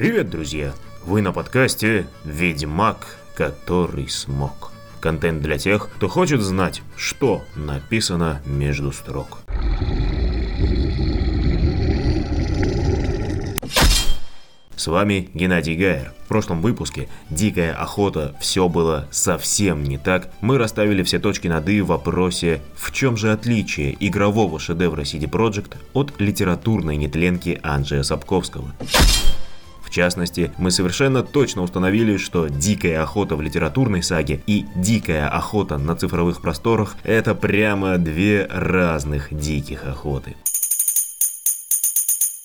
Привет, друзья! Вы на подкасте «Ведьмак, который смог». Контент для тех, кто хочет знать, что написано между строк. С вами Геннадий Гайер. В прошлом выпуске «Дикая охота. Все было совсем не так» мы расставили все точки над «и» в вопросе «В чем же отличие игрового шедевра CD Projekt от литературной нетленки Анджея Сапковского?» В частности, мы совершенно точно установили, что «Дикая охота» в литературной саге и «Дикая охота» на цифровых просторах – это прямо две разных диких охоты.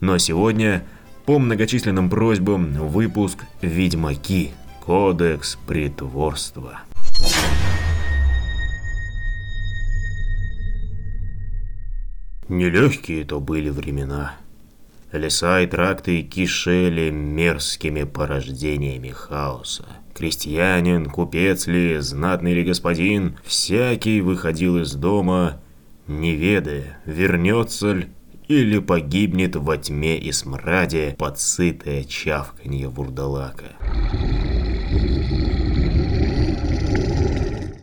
Но сегодня по многочисленным просьбам выпуск «Ведьмаки. Кодекс притворства». Нелегкие то были времена. Леса и тракты кишели мерзкими порождениями хаоса. Крестьянин, купец ли, знатный ли господин, всякий выходил из дома, не ведая, вернется ли или погибнет во тьме и смраде подсытое чавканье вурдалака.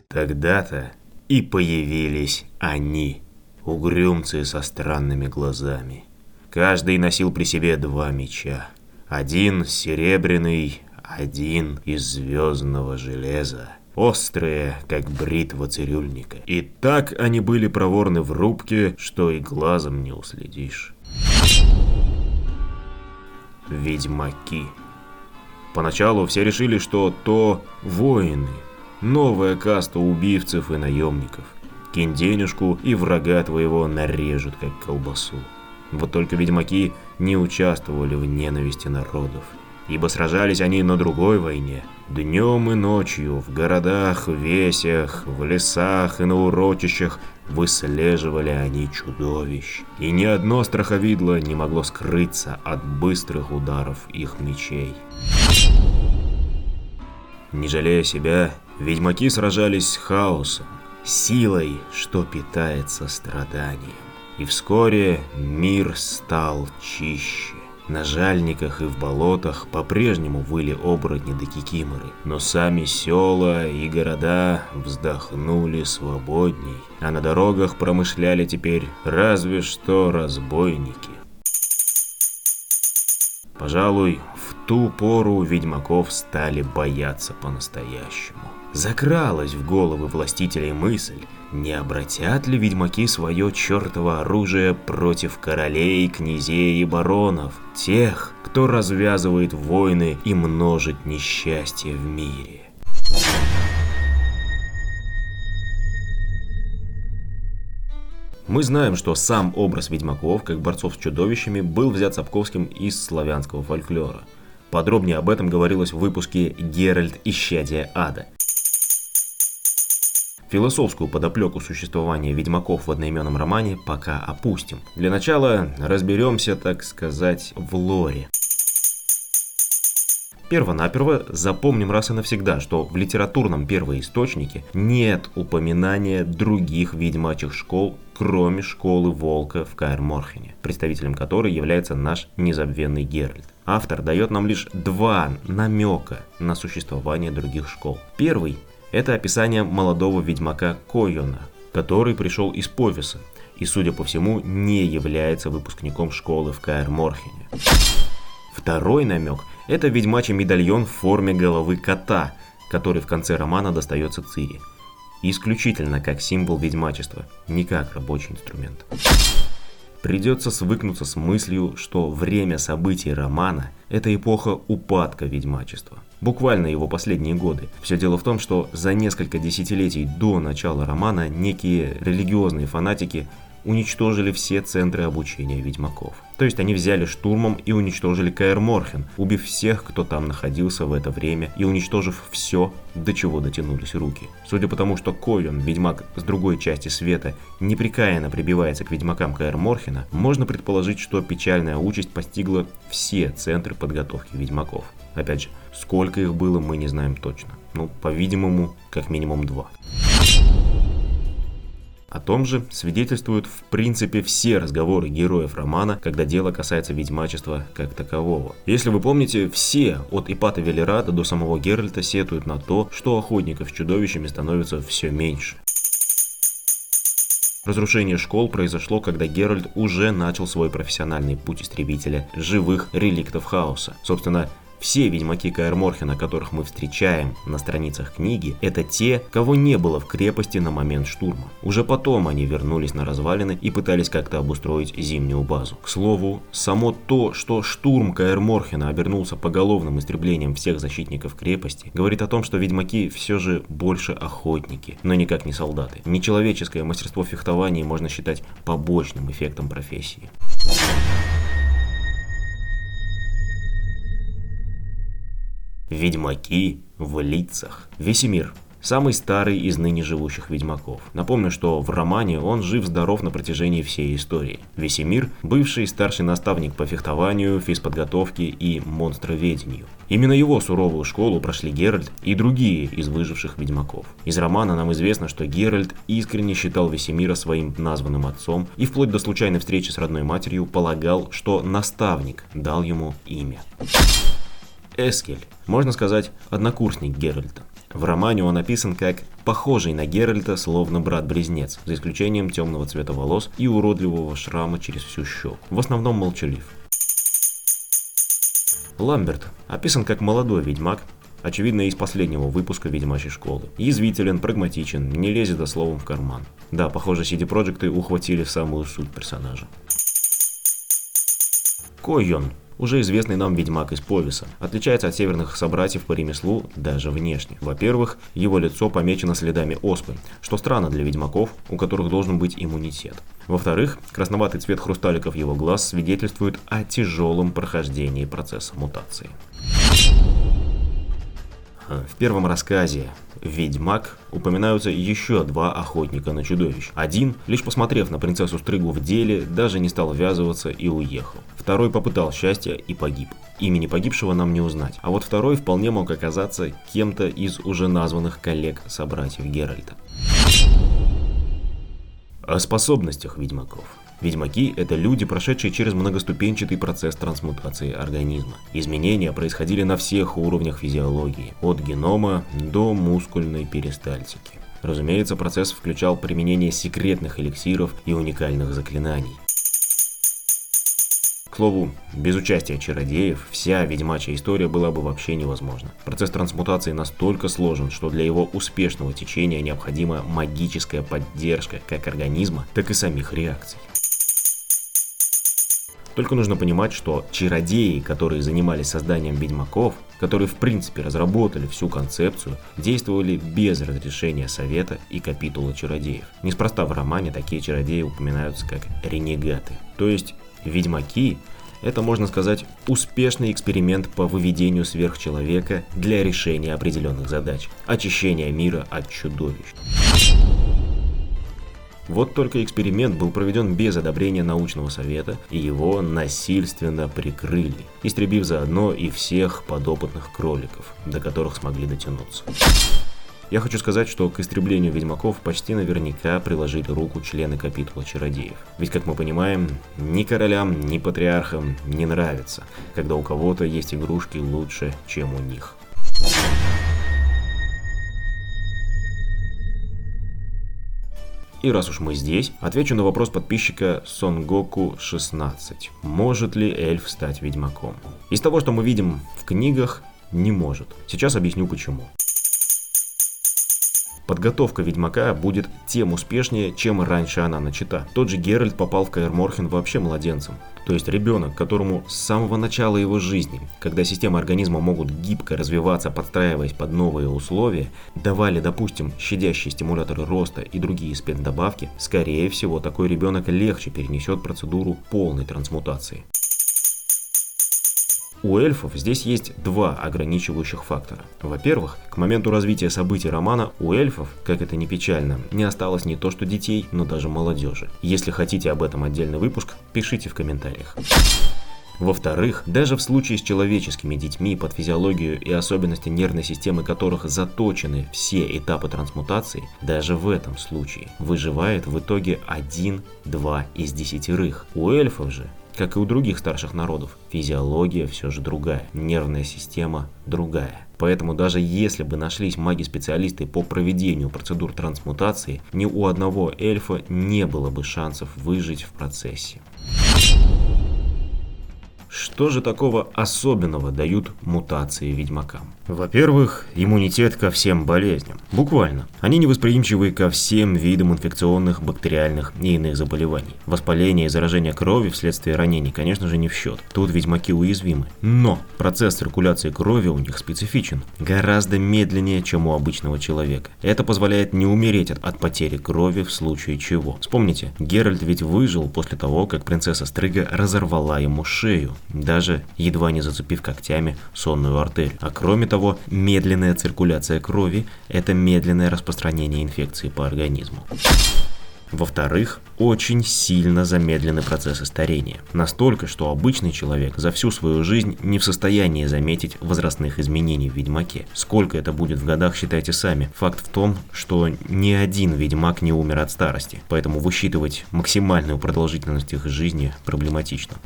Тогда-то и появились они, угрюмцы со странными глазами. Каждый носил при себе два меча. Один серебряный, один из звездного железа острые, как бритва цирюльника. И так они были проворны в рубке, что и глазом не уследишь. Ведьмаки. Поначалу все решили, что то воины, новая каста убивцев и наемников. Кинь денежку, и врага твоего нарежут, как колбасу. Вот только ведьмаки не участвовали в ненависти народов ибо сражались они на другой войне. Днем и ночью, в городах, весях, в лесах и на урочищах выслеживали они чудовищ. И ни одно страховидло не могло скрыться от быстрых ударов их мечей. Не жалея себя, ведьмаки сражались с хаосом, силой, что питается страданием. И вскоре мир стал чище. На жальниках и в болотах по-прежнему выли оборотни да кикиморы, но сами села и города вздохнули свободней, а на дорогах промышляли теперь разве что разбойники. Пожалуй, в ту пору ведьмаков стали бояться по-настоящему. Закралась в головы властителей мысль, не обратят ли ведьмаки свое чертово оружие против королей, князей и баронов, тех, кто развязывает войны и множит несчастье в мире? Мы знаем, что сам образ ведьмаков, как борцов с чудовищами, был взят Сапковским из славянского фольклора. Подробнее об этом говорилось в выпуске «Геральт. Исчадие ада». Философскую подоплеку существования ведьмаков в одноименном романе пока опустим. Для начала разберемся, так сказать, в лоре. Первонаперво запомним раз и навсегда, что в литературном первоисточнике нет упоминания других ведьмачьих школ, кроме школы Волка в Каэр-Морхене, представителем которой является наш незабвенный Геральт. Автор дает нам лишь два намека на существование других школ. Первый это описание молодого ведьмака Койона, который пришел из Повиса и, судя по всему, не является выпускником школы в Каэр-Морхене. Второй намек – это ведьмачий медальон в форме головы кота, который в конце романа достается Цири. Исключительно как символ ведьмачества, не как рабочий инструмент. Придется свыкнуться с мыслью, что время событий романа – это эпоха упадка ведьмачества – буквально его последние годы. Все дело в том, что за несколько десятилетий до начала романа некие религиозные фанатики уничтожили все центры обучения ведьмаков. То есть они взяли штурмом и уничтожили Каэр Морхен, убив всех, кто там находился в это время, и уничтожив все, до чего дотянулись руки. Судя по тому, что Койон, ведьмак с другой части света, непрекаянно прибивается к ведьмакам Каэр Морхена, можно предположить, что печальная участь постигла все центры подготовки ведьмаков. Опять же, сколько их было, мы не знаем точно. Ну, по-видимому, как минимум два. О том же свидетельствуют в принципе все разговоры героев романа, когда дело касается ведьмачества как такового. Если вы помните, все, от Ипата Велерата до самого Геральта, сетуют на то, что охотников с чудовищами становится все меньше. Разрушение школ произошло, когда Геральт уже начал свой профессиональный путь истребителя живых реликтов хаоса. Собственно, все ведьмаки Каэр Морхена, которых мы встречаем на страницах книги, это те, кого не было в крепости на момент штурма. Уже потом они вернулись на развалины и пытались как-то обустроить зимнюю базу. К слову, само то, что штурм Каэр Морхена обернулся поголовным истреблением всех защитников крепости, говорит о том, что ведьмаки все же больше охотники, но никак не солдаты. Нечеловеческое мастерство фехтования можно считать побочным эффектом профессии. Ведьмаки в лицах. Весемир. Самый старый из ныне живущих ведьмаков. Напомню, что в романе он жив-здоров на протяжении всей истории. Весемир – бывший старший наставник по фехтованию, физподготовке и монстроведению. Именно его суровую школу прошли Геральт и другие из выживших ведьмаков. Из романа нам известно, что Геральт искренне считал Весемира своим названным отцом и вплоть до случайной встречи с родной матерью полагал, что наставник дал ему имя. Эскель, можно сказать, однокурсник Геральта. В романе он описан как похожий на Геральта, словно брат-близнец, за исключением темного цвета волос и уродливого шрама через всю щеку. В основном молчалив. Ламберт описан как молодой ведьмак, очевидно из последнего выпуска ведьмачьей школы. Язвителен, прагматичен, не лезет за словом в карман. Да, похоже, CD Проекты ухватили самую суть персонажа. Койон уже известный нам ведьмак из Повиса, отличается от северных собратьев по ремеслу даже внешне. Во-первых, его лицо помечено следами оспы, что странно для ведьмаков, у которых должен быть иммунитет. Во-вторых, красноватый цвет хрусталиков его глаз свидетельствует о тяжелом прохождении процесса мутации. В первом рассказе «Ведьмак» упоминаются еще два охотника на чудовищ. Один, лишь посмотрев на принцессу Стрыгу в деле, даже не стал ввязываться и уехал. Второй попытал счастья и погиб. Имени погибшего нам не узнать. А вот второй вполне мог оказаться кем-то из уже названных коллег-собратьев Геральта. О способностях ведьмаков. Ведьмаки – это люди, прошедшие через многоступенчатый процесс трансмутации организма. Изменения происходили на всех уровнях физиологии, от генома до мускульной перистальтики. Разумеется, процесс включал применение секретных эликсиров и уникальных заклинаний. К слову, без участия чародеев вся ведьмачья история была бы вообще невозможна. Процесс трансмутации настолько сложен, что для его успешного течения необходима магическая поддержка как организма, так и самих реакций. Только нужно понимать, что чародеи, которые занимались созданием ведьмаков, которые в принципе разработали всю концепцию, действовали без разрешения совета и капитула чародеев. Неспроста в романе такие чародеи упоминаются как ренегаты. То есть ведьмаки это, можно сказать, успешный эксперимент по выведению сверхчеловека для решения определенных задач, очищения мира от чудовищ. Вот только эксперимент был проведен без одобрения научного совета, и его насильственно прикрыли, истребив заодно и всех подопытных кроликов, до которых смогли дотянуться. Я хочу сказать, что к истреблению ведьмаков почти наверняка приложили руку члены капитула чародеев. Ведь, как мы понимаем, ни королям, ни патриархам не нравится, когда у кого-то есть игрушки лучше, чем у них. И раз уж мы здесь, отвечу на вопрос подписчика Сонгоку 16. Может ли эльф стать ведьмаком? Из того, что мы видим в книгах, не может. Сейчас объясню почему. Подготовка Ведьмака будет тем успешнее, чем раньше она начата. Тот же Геральт попал в Каэр Морхен вообще младенцем. То есть ребенок, которому с самого начала его жизни, когда системы организма могут гибко развиваться, подстраиваясь под новые условия, давали, допустим, щадящие стимуляторы роста и другие спецдобавки, скорее всего, такой ребенок легче перенесет процедуру полной трансмутации. У эльфов здесь есть два ограничивающих фактора. Во-первых, к моменту развития событий романа у эльфов, как это ни печально, не осталось не то что детей, но даже молодежи. Если хотите об этом отдельный выпуск, пишите в комментариях. Во-вторых, даже в случае с человеческими детьми, под физиологию и особенности нервной системы которых заточены все этапы трансмутации, даже в этом случае выживает в итоге один-два из десятерых. У эльфов же как и у других старших народов, физиология все же другая, нервная система другая. Поэтому даже если бы нашлись маги-специалисты по проведению процедур трансмутации, ни у одного эльфа не было бы шансов выжить в процессе. Что же такого особенного дают мутации ведьмакам? Во-первых, иммунитет ко всем болезням. Буквально. Они невосприимчивы ко всем видам инфекционных, бактериальных и иных заболеваний. Воспаление и заражение крови вследствие ранений, конечно же, не в счет. Тут ведьмаки уязвимы. Но процесс циркуляции крови у них специфичен. Гораздо медленнее, чем у обычного человека. Это позволяет не умереть от, от потери крови в случае чего. Вспомните, Геральт ведь выжил после того, как принцесса Стрыга разорвала ему шею, даже едва не зацепив когтями сонную артерию. А кроме того, медленная циркуляция крови – это медленное распространение инфекции по организму. Во-вторых, очень сильно замедлены процессы старения. Настолько, что обычный человек за всю свою жизнь не в состоянии заметить возрастных изменений в Ведьмаке. Сколько это будет в годах, считайте сами. Факт в том, что ни один Ведьмак не умер от старости, поэтому высчитывать максимальную продолжительность их жизни проблематично.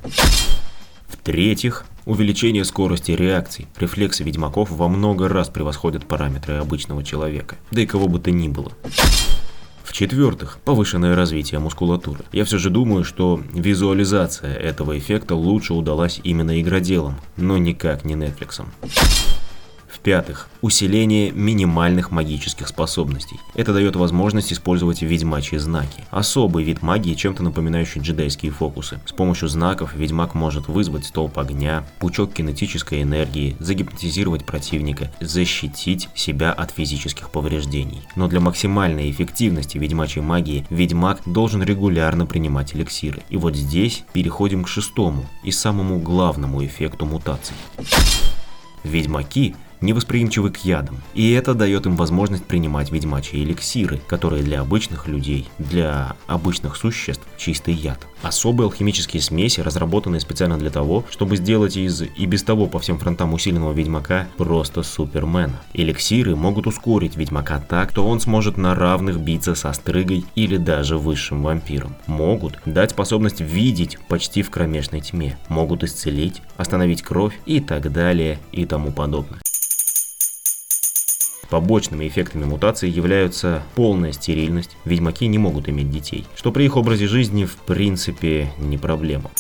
В-третьих, увеличение скорости реакций. Рефлексы ведьмаков во много раз превосходят параметры обычного человека, да и кого бы то ни было. В-четвертых, повышенное развитие мускулатуры. Я все же думаю, что визуализация этого эффекта лучше удалась именно игроделам, но никак не Netflix. В-пятых, усиление минимальных магических способностей. Это дает возможность использовать ведьмачьи знаки. Особый вид магии, чем-то напоминающий джедайские фокусы. С помощью знаков ведьмак может вызвать столб огня, пучок кинетической энергии, загипнотизировать противника, защитить себя от физических повреждений. Но для максимальной эффективности ведьмачьей магии ведьмак должен регулярно принимать эликсиры. И вот здесь переходим к шестому и самому главному эффекту мутаций. Ведьмаки невосприимчивы к ядам, и это дает им возможность принимать ведьмачьи эликсиры, которые для обычных людей, для обычных существ чистый яд. Особые алхимические смеси, разработанные специально для того, чтобы сделать из и без того по всем фронтам усиленного ведьмака просто супермена. Эликсиры могут ускорить ведьмака так, что он сможет на равных биться со стрыгой или даже высшим вампиром. Могут дать способность видеть почти в кромешной тьме, могут исцелить, остановить кровь и так далее и тому подобное. Побочными эффектами мутации являются полная стерильность, ведьмаки не могут иметь детей, что при их образе жизни в принципе не проблема.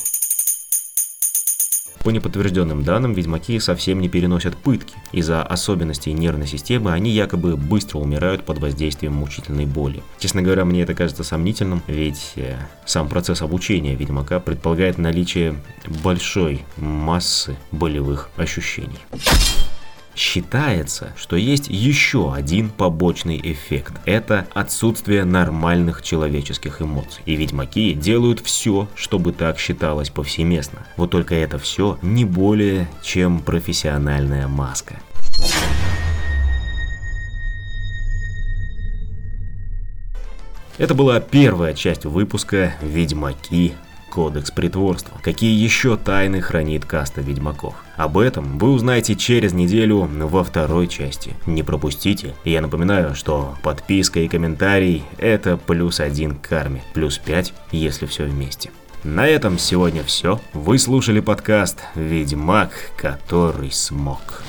По неподтвержденным данным, ведьмаки совсем не переносят пытки. Из-за особенностей нервной системы они якобы быстро умирают под воздействием мучительной боли. Честно говоря, мне это кажется сомнительным, ведь э, сам процесс обучения ведьмака предполагает наличие большой массы болевых ощущений. Считается, что есть еще один побочный эффект. Это отсутствие нормальных человеческих эмоций. И ведьмаки делают все, чтобы так считалось повсеместно. Вот только это все не более чем профессиональная маска. Это была первая часть выпуска «Ведьмаки Кодекс притворства. Какие еще тайны хранит каста ведьмаков? Об этом вы узнаете через неделю во второй части. Не пропустите. Я напоминаю, что подписка и комментарий это плюс один к карме, плюс пять, если все вместе. На этом сегодня все. Вы слушали подкаст «Ведьмак, который смог».